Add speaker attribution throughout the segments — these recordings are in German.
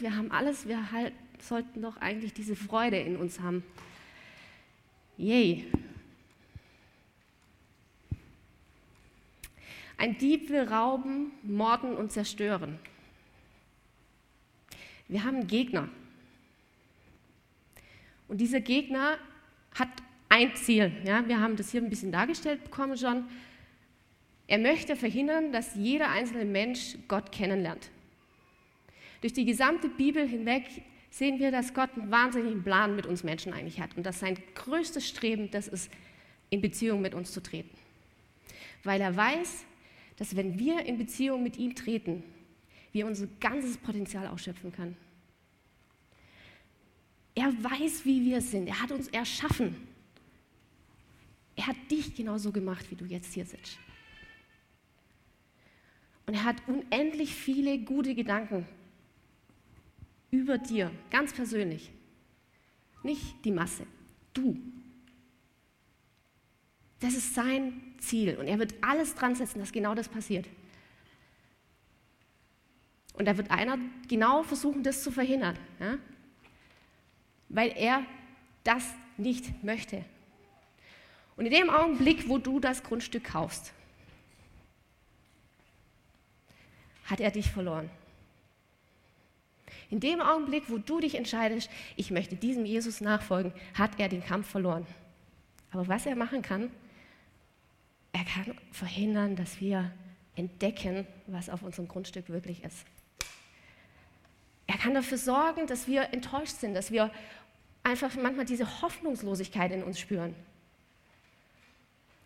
Speaker 1: wir haben alles, wir halt, sollten doch eigentlich diese Freude in uns haben. Yay. Ein Dieb will rauben, morden und zerstören. Wir haben einen Gegner. Und dieser Gegner hat ein Ziel. Ja, wir haben das hier ein bisschen dargestellt bekommen schon. Er möchte verhindern, dass jeder einzelne Mensch Gott kennenlernt. Durch die gesamte Bibel hinweg sehen wir, dass Gott einen wahnsinnigen Plan mit uns Menschen eigentlich hat und dass sein größtes Streben das ist, in Beziehung mit uns zu treten. Weil er weiß, dass wenn wir in Beziehung mit ihm treten, wir unser ganzes Potenzial ausschöpfen können. Er weiß, wie wir sind. Er hat uns erschaffen. Er hat dich genauso gemacht, wie du jetzt hier sitzt. Und er hat unendlich viele gute Gedanken über dir, ganz persönlich. Nicht die Masse, du. Das ist sein Ziel und er wird alles dran setzen, dass genau das passiert. Und da wird einer genau versuchen, das zu verhindern, ja? weil er das nicht möchte. Und in dem Augenblick, wo du das Grundstück kaufst, hat er dich verloren. In dem Augenblick, wo du dich entscheidest, ich möchte diesem Jesus nachfolgen, hat er den Kampf verloren. Aber was er machen kann, er kann verhindern, dass wir entdecken, was auf unserem Grundstück wirklich ist. Er kann dafür sorgen, dass wir enttäuscht sind, dass wir einfach manchmal diese Hoffnungslosigkeit in uns spüren.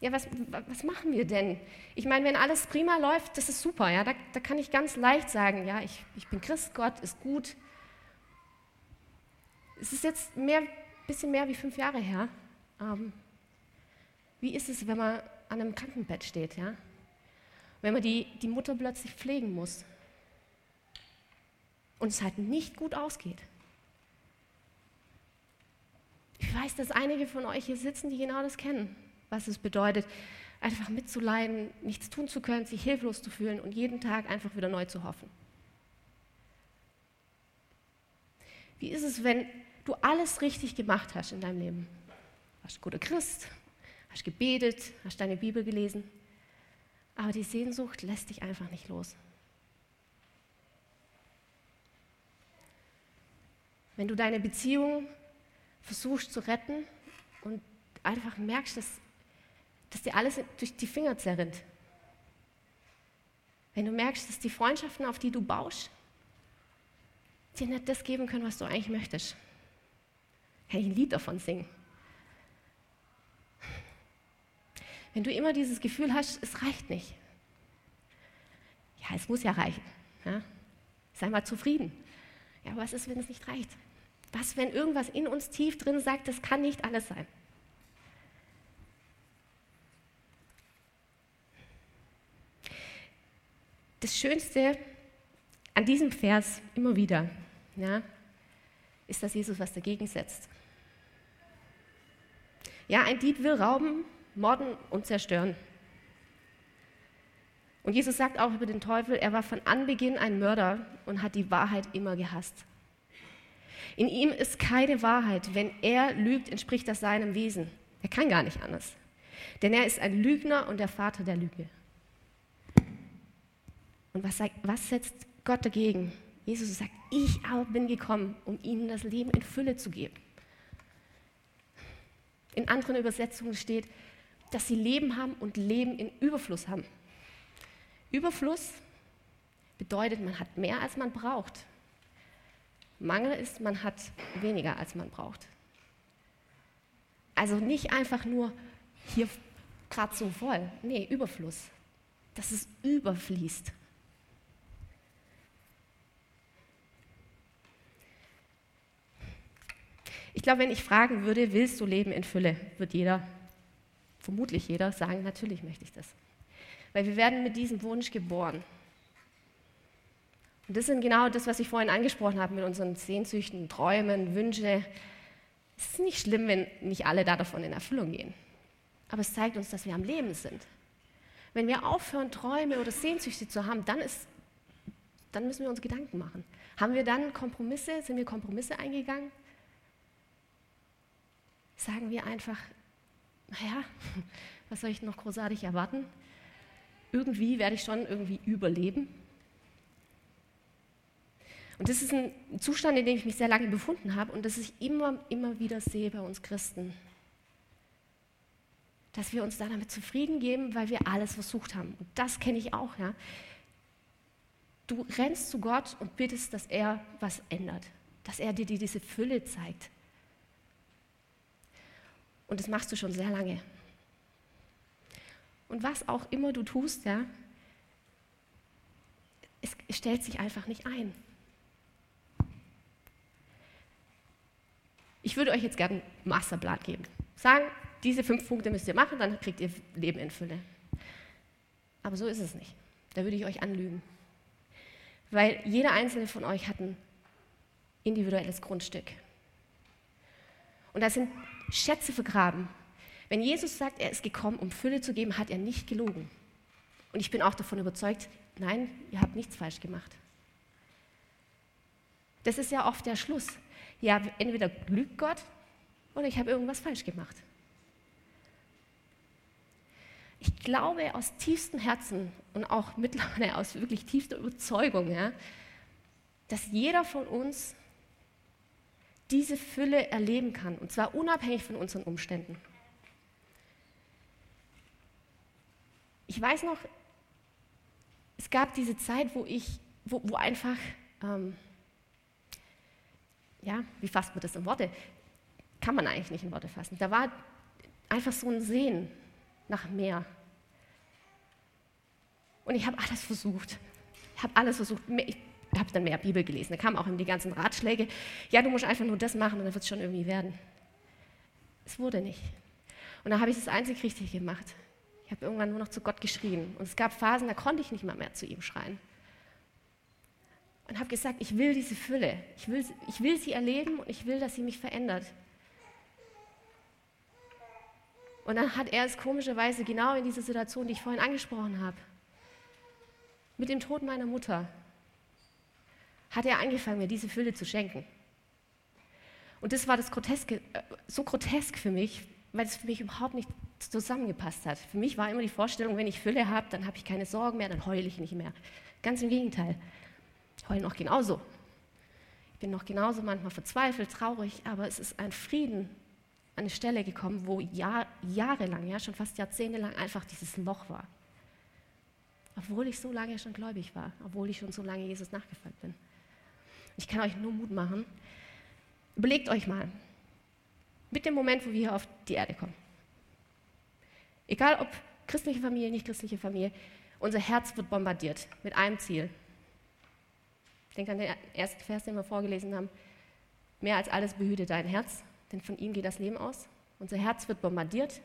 Speaker 1: Ja, was, was machen wir denn? Ich meine, wenn alles prima läuft, das ist super. Ja? Da, da kann ich ganz leicht sagen, ja, ich, ich bin Christ, Gott ist gut. Es ist jetzt ein bisschen mehr wie fünf Jahre her. Ähm, wie ist es, wenn man an einem Krankenbett steht? Ja? Wenn man die, die Mutter plötzlich pflegen muss und es halt nicht gut ausgeht. Ich weiß, dass einige von euch hier sitzen, die genau das kennen was es bedeutet, einfach mitzuleiden, nichts tun zu können, sich hilflos zu fühlen und jeden Tag einfach wieder neu zu hoffen. Wie ist es, wenn du alles richtig gemacht hast in deinem Leben? Hast ein guter Christ, hast gebetet, hast deine Bibel gelesen, aber die Sehnsucht lässt dich einfach nicht los. Wenn du deine Beziehung versuchst zu retten und einfach merkst, dass dass dir alles durch die Finger zerrinnt. Wenn du merkst, dass die Freundschaften, auf die du baust, dir nicht das geben können, was du eigentlich möchtest. Kann ich ein Lied davon singen? Wenn du immer dieses Gefühl hast, es reicht nicht. Ja, es muss ja reichen. Ja? Sei mal zufrieden. Ja, was ist, wenn es nicht reicht? Was, wenn irgendwas in uns tief drin sagt, das kann nicht alles sein? Das Schönste an diesem Vers immer wieder ja, ist, dass Jesus was dagegen setzt. Ja, ein Dieb will rauben, morden und zerstören. Und Jesus sagt auch über den Teufel, er war von Anbeginn ein Mörder und hat die Wahrheit immer gehasst. In ihm ist keine Wahrheit. Wenn er lügt, entspricht das seinem Wesen. Er kann gar nicht anders. Denn er ist ein Lügner und der Vater der Lüge. Und was, sagt, was setzt Gott dagegen? Jesus sagt, ich aber bin gekommen, um ihnen das Leben in Fülle zu geben. In anderen Übersetzungen steht, dass sie Leben haben und Leben in Überfluss haben. Überfluss bedeutet, man hat mehr, als man braucht. Mangel ist, man hat weniger, als man braucht. Also nicht einfach nur hier gerade so voll. Nee, Überfluss. Dass es überfließt. Ich glaube, wenn ich fragen würde, willst du Leben in Fülle, wird jeder, vermutlich jeder, sagen, natürlich möchte ich das. Weil wir werden mit diesem Wunsch geboren. Und das sind genau das, was ich vorhin angesprochen habe mit unseren Sehnsüchten, Träumen, Wünsche. Es ist nicht schlimm, wenn nicht alle da davon in Erfüllung gehen. Aber es zeigt uns, dass wir am Leben sind. Wenn wir aufhören, Träume oder Sehnsüchte zu haben, dann ist dann müssen wir uns Gedanken machen. Haben wir dann Kompromisse? Sind wir Kompromisse eingegangen? Sagen wir einfach, naja, was soll ich noch großartig erwarten? Irgendwie werde ich schon irgendwie überleben. Und das ist ein Zustand, in dem ich mich sehr lange befunden habe und das ich immer, immer wieder sehe bei uns Christen. Dass wir uns da damit zufrieden geben, weil wir alles versucht haben. Und das kenne ich auch. Ja. Du rennst zu Gott und bittest, dass er was ändert, dass er dir diese Fülle zeigt. Und das machst du schon sehr lange. Und was auch immer du tust, ja, es stellt sich einfach nicht ein. Ich würde euch jetzt gerne einen Masterplan geben. Sagen, diese fünf Punkte müsst ihr machen, dann kriegt ihr Leben in Fülle. Aber so ist es nicht. Da würde ich euch anlügen. Weil jeder einzelne von euch hat ein individuelles Grundstück. Und da sind Schätze vergraben. Wenn Jesus sagt, er ist gekommen, um Fülle zu geben, hat er nicht gelogen. Und ich bin auch davon überzeugt, nein, ihr habt nichts falsch gemacht. Das ist ja oft der Schluss ja, entweder lügt Gott oder ich habe irgendwas falsch gemacht. Ich glaube aus tiefstem Herzen und auch mittlerweile aus wirklich tiefster Überzeugung, ja, dass jeder von uns diese Fülle erleben kann, und zwar unabhängig von unseren Umständen. Ich weiß noch, es gab diese Zeit, wo ich, wo, wo einfach ähm, ja, wie fasst man das in Worte? Kann man eigentlich nicht in Worte fassen. Da war einfach so ein Sehen nach mehr. Und ich habe alles versucht. Ich habe alles versucht. Habe dann mehr Bibel gelesen. Da kamen auch die ganzen Ratschläge. Ja, du musst einfach nur das machen und dann wird es schon irgendwie werden. Es wurde nicht. Und dann habe ich das einzig richtig gemacht. Ich habe irgendwann nur noch zu Gott geschrien. Und es gab Phasen, da konnte ich nicht mal mehr zu ihm schreien und habe gesagt, ich will diese Fülle, ich will, ich will sie erleben und ich will, dass sie mich verändert. Und dann hat er es komischerweise genau in dieser Situation, die ich vorhin angesprochen habe, mit dem Tod meiner Mutter, hat er angefangen, mir diese Fülle zu schenken. Und das war das Groteske, äh, so grotesk für mich, weil es für mich überhaupt nicht zusammengepasst hat. Für mich war immer die Vorstellung, wenn ich Fülle habe, dann habe ich keine Sorgen mehr, dann heule ich nicht mehr. Ganz im Gegenteil. Ich heule noch genauso. Ich bin noch genauso manchmal verzweifelt, traurig, aber es ist ein Frieden an eine Stelle gekommen, wo Jahr, jahrelang, ja, schon fast jahrzehntelang einfach dieses Loch war. Obwohl ich so lange schon gläubig war, obwohl ich schon so lange Jesus nachgefolgt bin. Ich kann euch nur Mut machen. Überlegt euch mal, mit dem Moment, wo wir hier auf die Erde kommen. Egal ob christliche Familie, nicht christliche Familie, unser Herz wird bombardiert mit einem Ziel, ich denke an den ersten Vers, den wir vorgelesen haben. Mehr als alles behüte dein Herz, denn von ihm geht das Leben aus. Unser Herz wird bombardiert.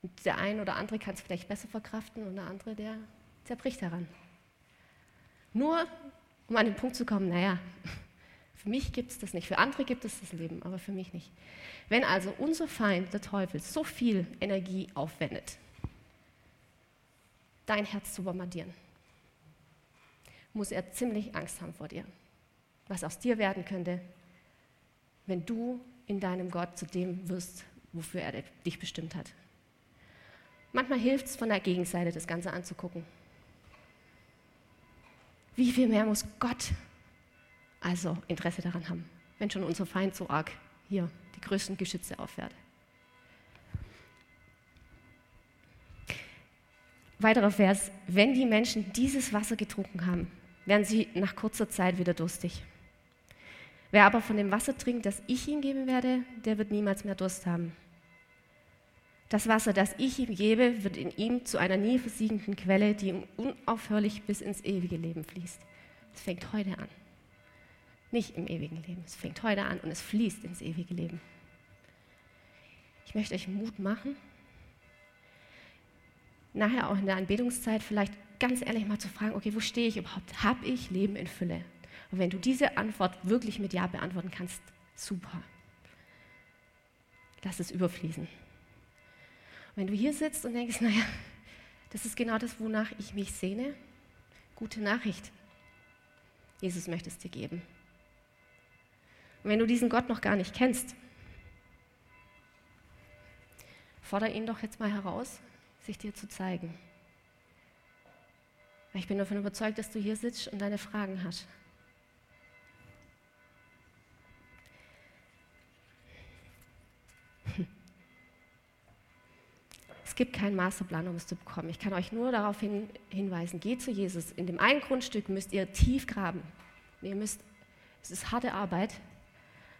Speaker 1: Und der eine oder andere kann es vielleicht besser verkraften und der andere, der zerbricht daran. Nur um an den Punkt zu kommen, naja, für mich gibt es das nicht, für andere gibt es das Leben, aber für mich nicht. Wenn also unser Feind, der Teufel, so viel Energie aufwendet, dein Herz zu bombardieren, muss er ziemlich Angst haben vor dir. Was aus dir werden könnte, wenn du in deinem Gott zu dem wirst, wofür er dich bestimmt hat. Manchmal hilft es, von der Gegenseite das Ganze anzugucken. Wie viel mehr muss Gott also Interesse daran haben, wenn schon unser Feind so arg hier die größten Geschütze auffährt? Weiterer Vers, wenn die Menschen dieses Wasser getrunken haben, werden sie nach kurzer Zeit wieder durstig. Wer aber von dem Wasser trinkt, das ich ihm geben werde, der wird niemals mehr Durst haben. Das Wasser, das ich ihm gebe, wird in ihm zu einer nie versiegenden Quelle, die ihm unaufhörlich bis ins ewige Leben fließt. Es fängt heute an. Nicht im ewigen Leben. Es fängt heute an und es fließt ins ewige Leben. Ich möchte euch Mut machen, nachher auch in der Anbetungszeit vielleicht ganz ehrlich mal zu fragen, okay, wo stehe ich überhaupt? Habe ich Leben in Fülle? Und wenn du diese Antwort wirklich mit Ja beantworten kannst, super. Lass es überfließen. Wenn du hier sitzt und denkst, naja, das ist genau das, wonach ich mich sehne, Gute Nachricht. Jesus möchte es dir geben. Und wenn du diesen Gott noch gar nicht kennst, fordere ihn doch jetzt mal heraus, sich dir zu zeigen. Ich bin davon überzeugt, dass du hier sitzt und deine Fragen hast. Gibt keinen Masterplan, um es zu bekommen. Ich kann euch nur darauf hin, hinweisen, geht zu Jesus. In dem einen Grundstück müsst ihr tief graben. Ihr müsst, es ist harte Arbeit,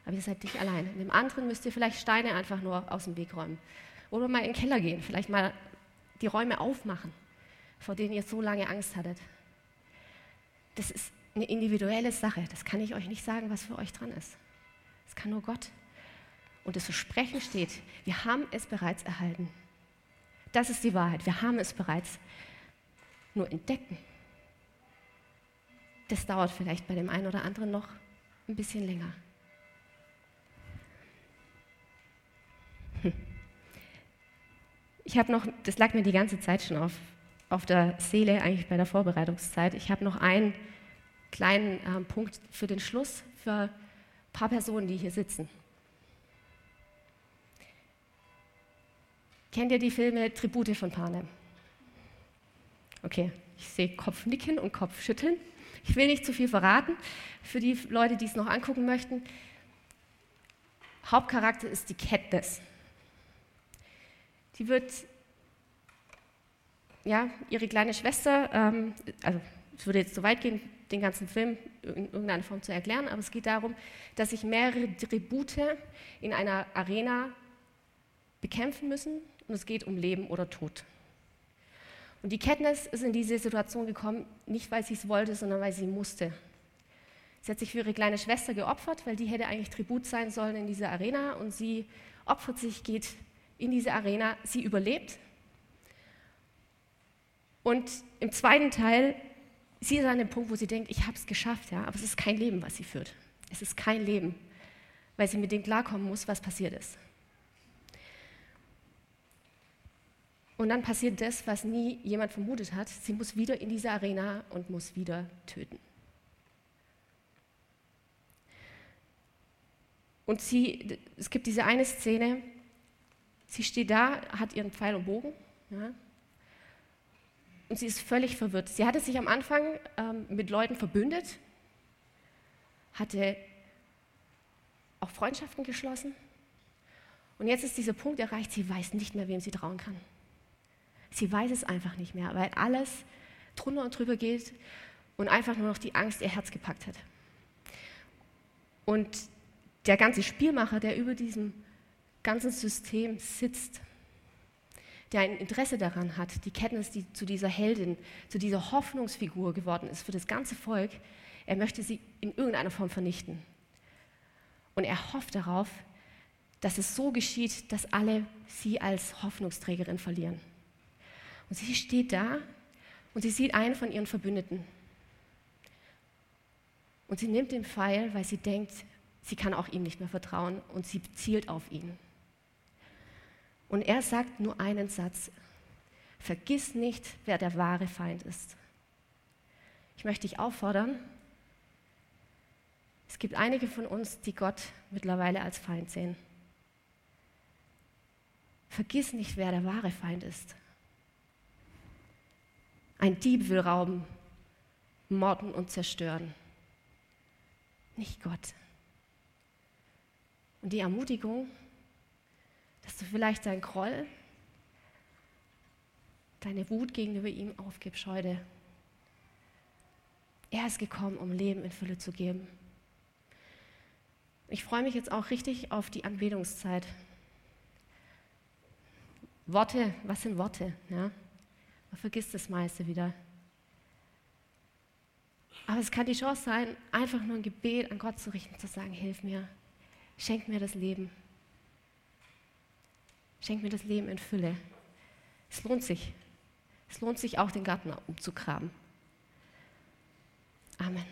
Speaker 1: aber ihr seid nicht allein. In dem anderen müsst ihr vielleicht Steine einfach nur aus dem Weg räumen. Oder mal in den Keller gehen, vielleicht mal die Räume aufmachen, vor denen ihr so lange Angst hattet. Das ist eine individuelle Sache. Das kann ich euch nicht sagen, was für euch dran ist. Das kann nur Gott. Und das Versprechen steht, wir haben es bereits erhalten. Das ist die Wahrheit. Wir haben es bereits. Nur entdecken. Das dauert vielleicht bei dem einen oder anderen noch ein bisschen länger. Hm. Ich habe noch, das lag mir die ganze Zeit schon auf, auf der Seele, eigentlich bei der Vorbereitungszeit. Ich habe noch einen kleinen äh, Punkt für den Schluss für ein paar Personen, die hier sitzen. Kennt ihr die Filme Tribute von Panem? Okay, ich sehe Kopfnicken und Kopfschütteln. Ich will nicht zu viel verraten für die Leute, die es noch angucken möchten. Hauptcharakter ist die Katniss. Die wird, ja, ihre kleine Schwester, ähm, also es würde jetzt zu weit gehen, den ganzen Film in irgendeiner Form zu erklären, aber es geht darum, dass sich mehrere Tribute in einer Arena bekämpfen müssen und es geht um Leben oder Tod. Und die Katniss ist in diese Situation gekommen, nicht weil sie es wollte, sondern weil sie musste. Sie hat sich für ihre kleine Schwester geopfert, weil die hätte eigentlich Tribut sein sollen in dieser Arena und sie opfert sich, geht in diese Arena, sie überlebt. Und im zweiten Teil, sie ist an dem Punkt, wo sie denkt, ich habe es geschafft, ja, aber es ist kein Leben, was sie führt. Es ist kein Leben, weil sie mit dem klarkommen muss, was passiert ist. Und dann passiert das, was nie jemand vermutet hat. Sie muss wieder in diese Arena und muss wieder töten. Und sie, es gibt diese eine Szene, sie steht da, hat ihren Pfeil und Bogen, ja, und sie ist völlig verwirrt. Sie hatte sich am Anfang ähm, mit Leuten verbündet, hatte auch Freundschaften geschlossen. Und jetzt ist dieser Punkt erreicht, sie weiß nicht mehr, wem sie trauen kann. Sie weiß es einfach nicht mehr, weil alles drunter und drüber geht und einfach nur noch die Angst ihr Herz gepackt hat. Und der ganze Spielmacher, der über diesem ganzen System sitzt, der ein Interesse daran hat, die Kenntnis, die zu dieser Heldin, zu dieser Hoffnungsfigur geworden ist für das ganze Volk, er möchte sie in irgendeiner Form vernichten. Und er hofft darauf, dass es so geschieht, dass alle sie als Hoffnungsträgerin verlieren. Und sie steht da und sie sieht einen von ihren Verbündeten. Und sie nimmt den Pfeil, weil sie denkt, sie kann auch ihm nicht mehr vertrauen und sie zielt auf ihn. Und er sagt nur einen Satz. Vergiss nicht, wer der wahre Feind ist. Ich möchte dich auffordern, es gibt einige von uns, die Gott mittlerweile als Feind sehen. Vergiss nicht, wer der wahre Feind ist. Ein Dieb will rauben, morden und zerstören. Nicht Gott. Und die Ermutigung, dass du vielleicht dein Groll, deine Wut gegenüber ihm aufgibst heute. Er ist gekommen, um Leben in Fülle zu geben. Ich freue mich jetzt auch richtig auf die Anbetungszeit. Worte, was sind Worte? Ja? Man vergisst das meiste wieder. Aber es kann die Chance sein, einfach nur ein Gebet an Gott zu richten, zu sagen, hilf mir, schenk mir das Leben. Schenk mir das Leben in Fülle. Es lohnt sich. Es lohnt sich auch, den Garten umzugraben. Amen.